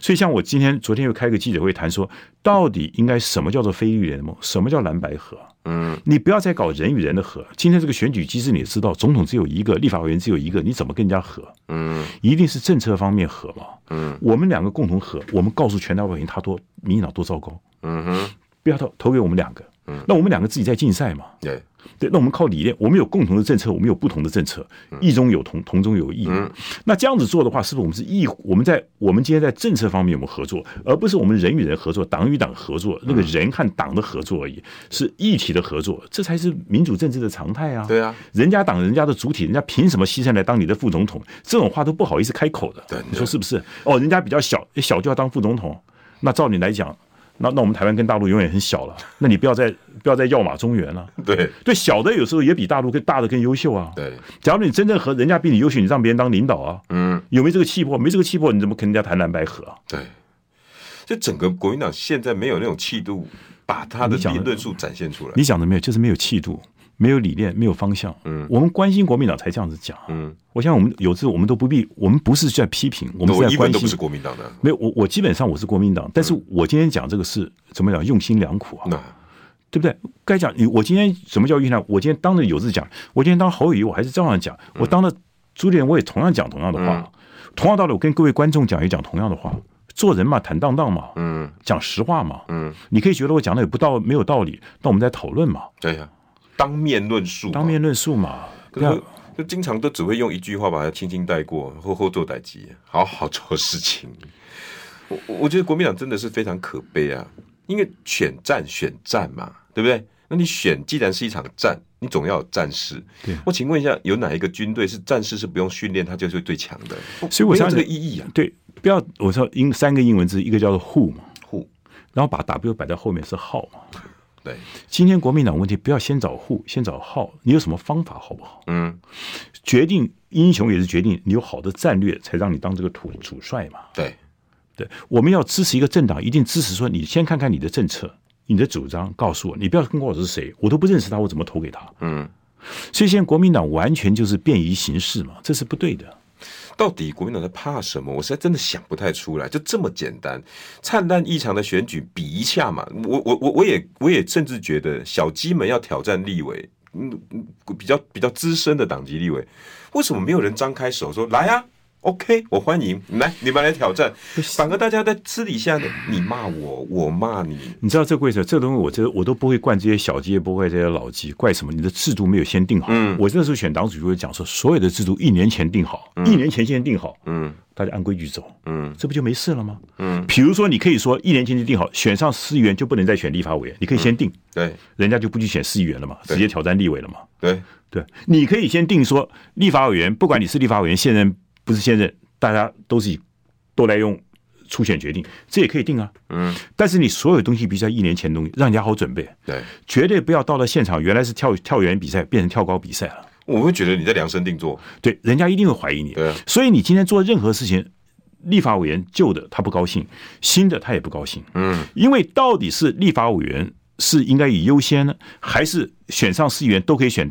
所以像我今天、昨天又开个记者会谈说，到底应该什么叫做非绿联盟，什么叫蓝白合？嗯，你不要再搞人与人的合。今天这个选举机制你也知道，总统只有一个，立法委员只有一个，你怎么跟人家合？嗯，一定是政策方面合嘛。嗯，我们两个共同合，我们告诉全台湾人他多民进党多糟糕。嗯哼，不要投投给我们两个。嗯，那我们两个自己在竞赛嘛。对。对，那我们靠理念，我们有共同的政策，我们有不同的政策，异中有同，同中有异。嗯，那这样子做的话，是不是我们是异？我们在我们今天在政策方面我们合作，而不是我们人与人合作，党与党合作，那个人和党的合作而已，是一体的合作，这才是民主政治的常态啊！对啊，人家党人家的主体，人家凭什么牺牲来当你的副总统？这种话都不好意思开口的。对，你说是不是？哦，人家比较小，小就要当副总统，那照你来讲。那那我们台湾跟大陆永远很小了，那你不要再不要再要马中原了。对对，小的有时候也比大陆更大的更优秀啊。对，假如你真正和人家比你优秀，你让别人当领导啊。嗯，有没有这个气魄？没这个气魄，你怎么跟人家谈蓝白合啊？对，就整个国民党现在没有那种气度，把他的理论述展现出来。你讲的没有，就是没有气度。没有理念，没有方向。嗯，我们关心国民党才这样子讲。嗯，我想我们有时候我们都不必，我们不是在批评，我们是在关心。我一都不是国民党的。没有，我我基本上我是国民党，但是我今天讲这个是怎么讲？用心良苦啊，那对不对？该讲你，我今天什么叫用心良苦？我今天当着有志讲，我今天当侯友谊，我还是照样讲。我当着朱立伦，我也同样讲同样的话，同样道理，我跟各位观众讲也讲同样的话。做人嘛，坦荡荡嘛，嗯，讲实话嘛，嗯，你可以觉得我讲的有不道没有道理，那我们再讨论嘛。对呀。当面论述，当面论述嘛，可是就经常都只会用一句话把它轻轻带过，后后做代志，好好做事情。我我觉得国民党真的是非常可悲啊，因为选战选战嘛，对不对？那你选既然是一场战，你总要有战士。对，我请问一下，有哪一个军队是战士是不用训练他就是最强的？所以我想这个意义啊，对，不要我说英三个英文字，一个叫做 who 嘛，who，然后把 W 摆在后面是 how 嘛。对，今天国民党问题不要先找户，先找号。你有什么方法好不好？嗯，决定英雄也是决定你有好的战略，才让你当这个土主帅嘛。对，对，我们要支持一个政党，一定支持说你先看看你的政策、你的主张，告诉我，你不要跟我是谁，我都不认识他，我怎么投给他？嗯，所以现在国民党完全就是便于行事嘛，这是不对的。到底国民党在怕什么？我实在真的想不太出来。就这么简单，灿烂异常的选举比一下嘛。我我我我也我也甚至觉得小鸡们要挑战立委，嗯嗯，比较比较资深的党籍立委，为什么没有人张开手说来啊？OK，我欢迎来，你们来挑战。反而大家在私底下的，你骂我，我骂你。你知道这为什么？这东西我这我都不会惯这些小鸡，也不会这些老鸡，怪什么？你的制度没有先定好。嗯，我那时候选党主席会讲说，所有的制度一年前定好，嗯、一年前先定好。嗯，大家按规矩走。嗯，这不就没事了吗？嗯，比如说你可以说一年前就定好，选上市议员就不能再选立法委员，你可以先定。嗯、对，人家就不去选市议员了嘛，直接挑战立委了嘛。对对，你可以先定说立法委员，不管你是立法委员现任不是现任。大家都是以都来用初选决定，这也可以定啊。嗯，但是你所有东西必须在一年前东西，让人家好准备。对，绝对不要到了现场，原来是跳跳远比赛，变成跳高比赛了。我会觉得你在量身定做。对，人家一定会怀疑你。对，所以你今天做任何事情，立法委员旧的他不高兴，新的他也不高兴。嗯，因为到底是立法委员是应该以优先呢，还是选上市议员都可以选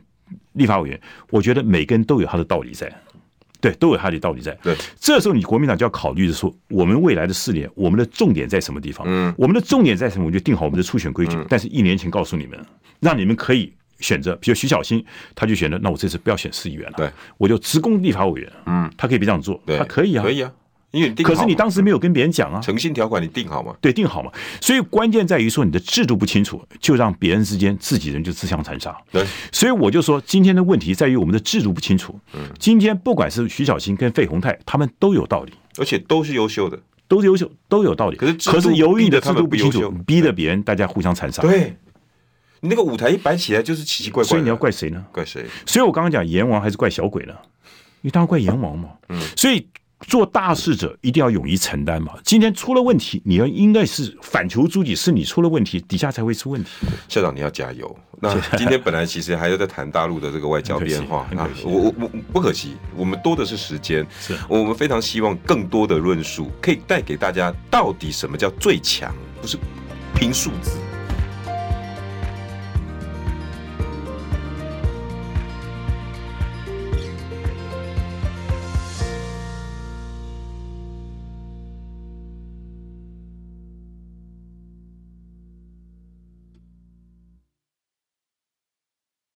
立法委员？我觉得每个人都有他的道理在。对，都有他的道理在。对，这时候你国民党就要考虑的说，我们未来的四年，我们的重点在什么地方？嗯，我们的重点在什么？我们就定好我们的初选规矩。但是一年前告诉你们，让你们可以选择，比如徐小新，他就选择，那我这次不要选市议员了，对，我就职工立法委员。嗯，他可以别这样做，他可以啊，可以啊。因为你可是你当时没有跟别人讲啊，诚信条款你定好吗？对，定好嘛。所以关键在于说你的制度不清楚，就让别人之间自己人就自相残杀。对，所以我就说今天的问题在于我们的制度不清楚。嗯，今天不管是徐小新跟费鸿泰，他们都有道理，而且都是优秀的，都是优秀，都有道理。可是可是由于你的制度不清楚，逼得别人大家互相残杀。对，你那个舞台一摆起来就是奇奇怪怪，所以你要怪谁呢？怪谁？所以我刚刚讲阎王还是怪小鬼呢？你当然怪阎王嘛。嗯，所以。做大事者一定要勇于承担嘛。今天出了问题，你要应该是反求诸己，是你出了问题，底下才会出问题。校长，你要加油。那今天本来其实还要在谈大陆的这个外交变化 那，我我我不可惜，我们多的是时间。是我们非常希望更多的论述可以带给大家，到底什么叫最强，不是凭数字。